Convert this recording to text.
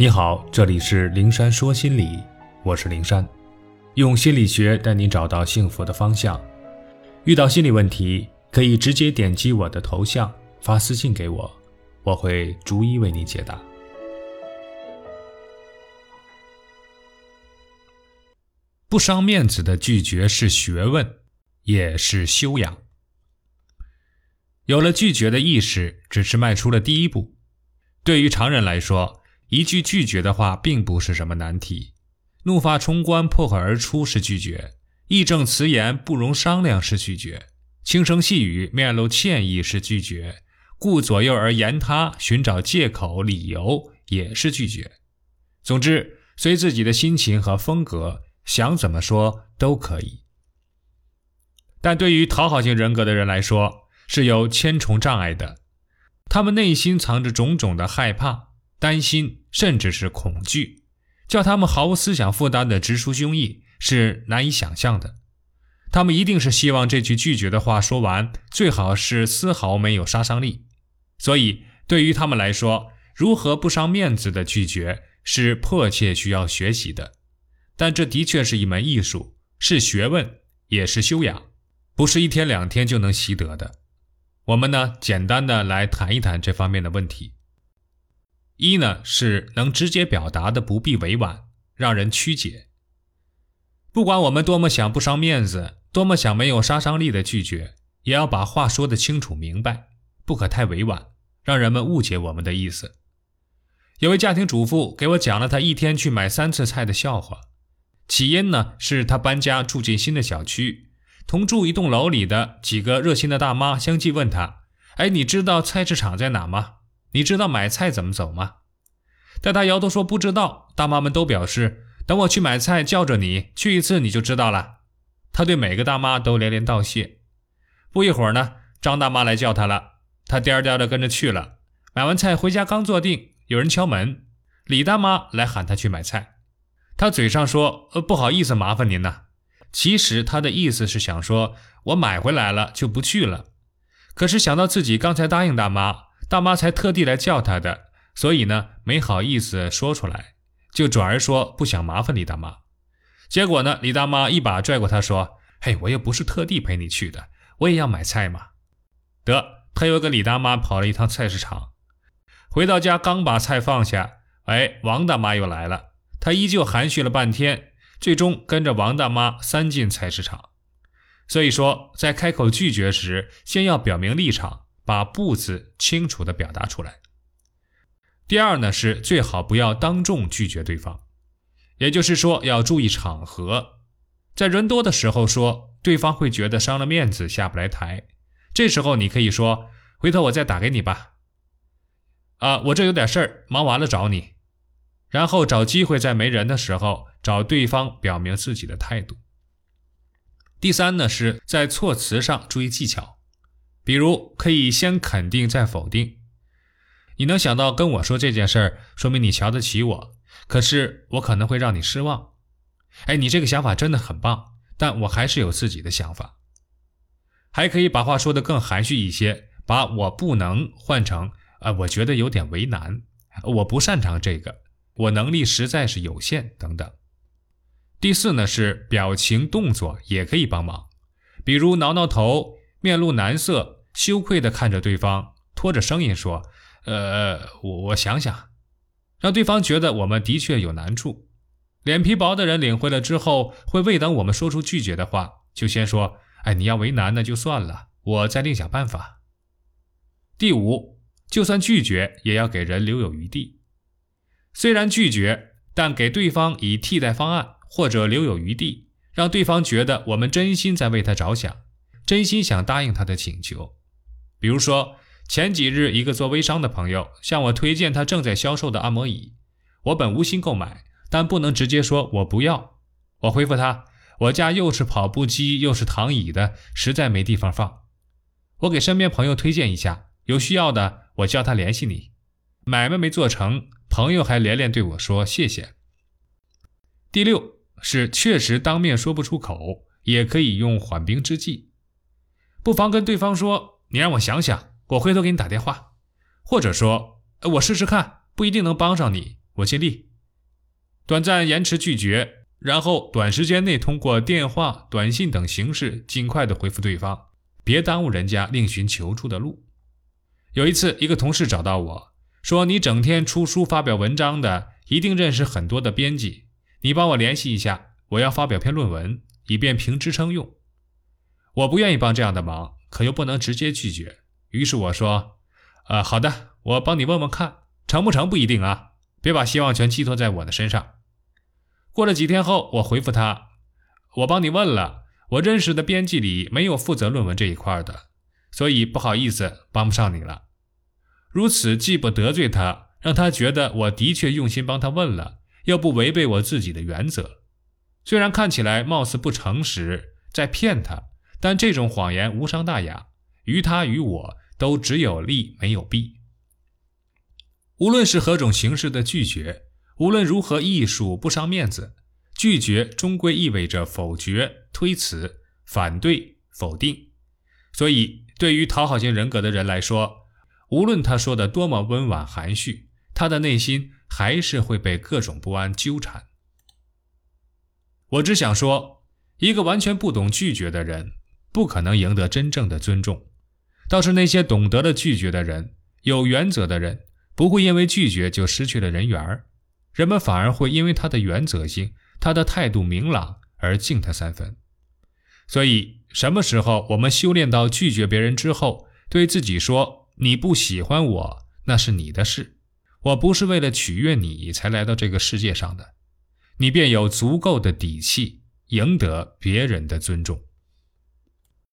你好，这里是灵山说心理，我是灵山，用心理学带你找到幸福的方向。遇到心理问题，可以直接点击我的头像发私信给我，我会逐一为你解答。不伤面子的拒绝是学问，也是修养。有了拒绝的意识，只是迈出了第一步。对于常人来说，一句拒绝的话并不是什么难题，怒发冲冠、破口而出是拒绝；义正辞严、不容商量是拒绝；轻声细语、面露歉意是拒绝；顾左右而言他、寻找借口、理由也是拒绝。总之，随自己的心情和风格，想怎么说都可以。但对于讨好型人格的人来说，是有千重障碍的，他们内心藏着种种的害怕。担心甚至是恐惧，叫他们毫无思想负担的直抒胸臆是难以想象的。他们一定是希望这句拒绝的话说完，最好是丝毫没有杀伤力。所以，对于他们来说，如何不伤面子的拒绝是迫切需要学习的。但这的确是一门艺术，是学问，也是修养，不是一天两天就能习得的。我们呢，简单的来谈一谈这方面的问题。一呢是能直接表达的，不必委婉，让人曲解。不管我们多么想不伤面子，多么想没有杀伤力的拒绝，也要把话说得清楚明白，不可太委婉，让人们误解我们的意思。有位家庭主妇给我讲了她一天去买三次菜的笑话。起因呢是她搬家住进新的小区，同住一栋楼里的几个热心的大妈相继问她：“哎，你知道菜市场在哪吗？”你知道买菜怎么走吗？但他摇头说不知道。大妈们都表示，等我去买菜，叫着你去一次，你就知道了。他对每个大妈都连连道谢。不一会儿呢，张大妈来叫他了，他颠颠的跟着去了。买完菜回家刚坐定，有人敲门，李大妈来喊他去买菜。他嘴上说：“呃，不好意思，麻烦您呐。”其实他的意思是想说：“我买回来了就不去了。”可是想到自己刚才答应大妈。大妈才特地来叫他的，所以呢没好意思说出来，就转而说不想麻烦李大妈。结果呢，李大妈一把拽过他说：“嘿，我又不是特地陪你去的，我也要买菜嘛。”得，他又跟李大妈跑了一趟菜市场。回到家刚把菜放下，哎，王大妈又来了。他依旧含蓄了半天，最终跟着王大妈三进菜市场。所以说，在开口拒绝时，先要表明立场。把“不”字清楚地表达出来。第二呢，是最好不要当众拒绝对方，也就是说要注意场合，在人多的时候说，对方会觉得伤了面子，下不来台。这时候你可以说：“回头我再打给你吧。”啊，我这有点事儿，忙完了找你。然后找机会在没人的时候找对方表明自己的态度。第三呢，是在措辞上注意技巧。比如可以先肯定再否定，你能想到跟我说这件事儿，说明你瞧得起我。可是我可能会让你失望。哎，你这个想法真的很棒，但我还是有自己的想法。还可以把话说得更含蓄一些，把我不能换成啊，我觉得有点为难，我不擅长这个，我能力实在是有限等等。第四呢是表情动作也可以帮忙，比如挠挠头，面露难色。羞愧地看着对方，拖着声音说：“呃，我我想想。”让对方觉得我们的确有难处。脸皮薄的人领会了之后，会未等我们说出拒绝的话，就先说：“哎，你要为难那就算了，我再另想办法。”第五，就算拒绝，也要给人留有余地。虽然拒绝，但给对方以替代方案或者留有余地，让对方觉得我们真心在为他着想，真心想答应他的请求。比如说，前几日一个做微商的朋友向我推荐他正在销售的按摩椅，我本无心购买，但不能直接说我不要。我回复他，我家又是跑步机又是躺椅的，实在没地方放。我给身边朋友推荐一下，有需要的我叫他联系你。买卖没做成，朋友还连连对我说谢谢。第六是确实当面说不出口，也可以用缓兵之计，不妨跟对方说。你让我想想，我回头给你打电话，或者说，我试试看，不一定能帮上你，我尽力。短暂延迟拒绝，然后短时间内通过电话、短信等形式尽快的回复对方，别耽误人家另寻求助的路。有一次，一个同事找到我说：“你整天出书发表文章的，一定认识很多的编辑，你帮我联系一下，我要发表篇论文，以便评职称用。”我不愿意帮这样的忙，可又不能直接拒绝，于是我说：“呃，好的，我帮你问问看，成不成不一定啊，别把希望全寄托在我的身上。”过了几天后，我回复他：“我帮你问了，我认识的编辑里没有负责论文这一块的，所以不好意思，帮不上你了。”如此既不得罪他，让他觉得我的确用心帮他问了，又不违背我自己的原则。虽然看起来貌似不诚实，在骗他，但这种谎言无伤大雅，于他于我都只有利没有弊。无论是何种形式的拒绝，无论如何艺术不伤面子，拒绝终归意味着否决、推辞、反对、否定。所以，对于讨好型人格的人来说，无论他说的多么温婉含蓄，他的内心还是会被各种不安纠缠。我只想说，一个完全不懂拒绝的人，不可能赢得真正的尊重；倒是那些懂得了拒绝的人，有原则的人，不会因为拒绝就失去了人缘儿，人们反而会因为他的原则性、他的态度明朗而敬他三分。所以，什么时候我们修炼到拒绝别人之后，对自己说？你不喜欢我，那是你的事。我不是为了取悦你才来到这个世界上的，你便有足够的底气赢得别人的尊重。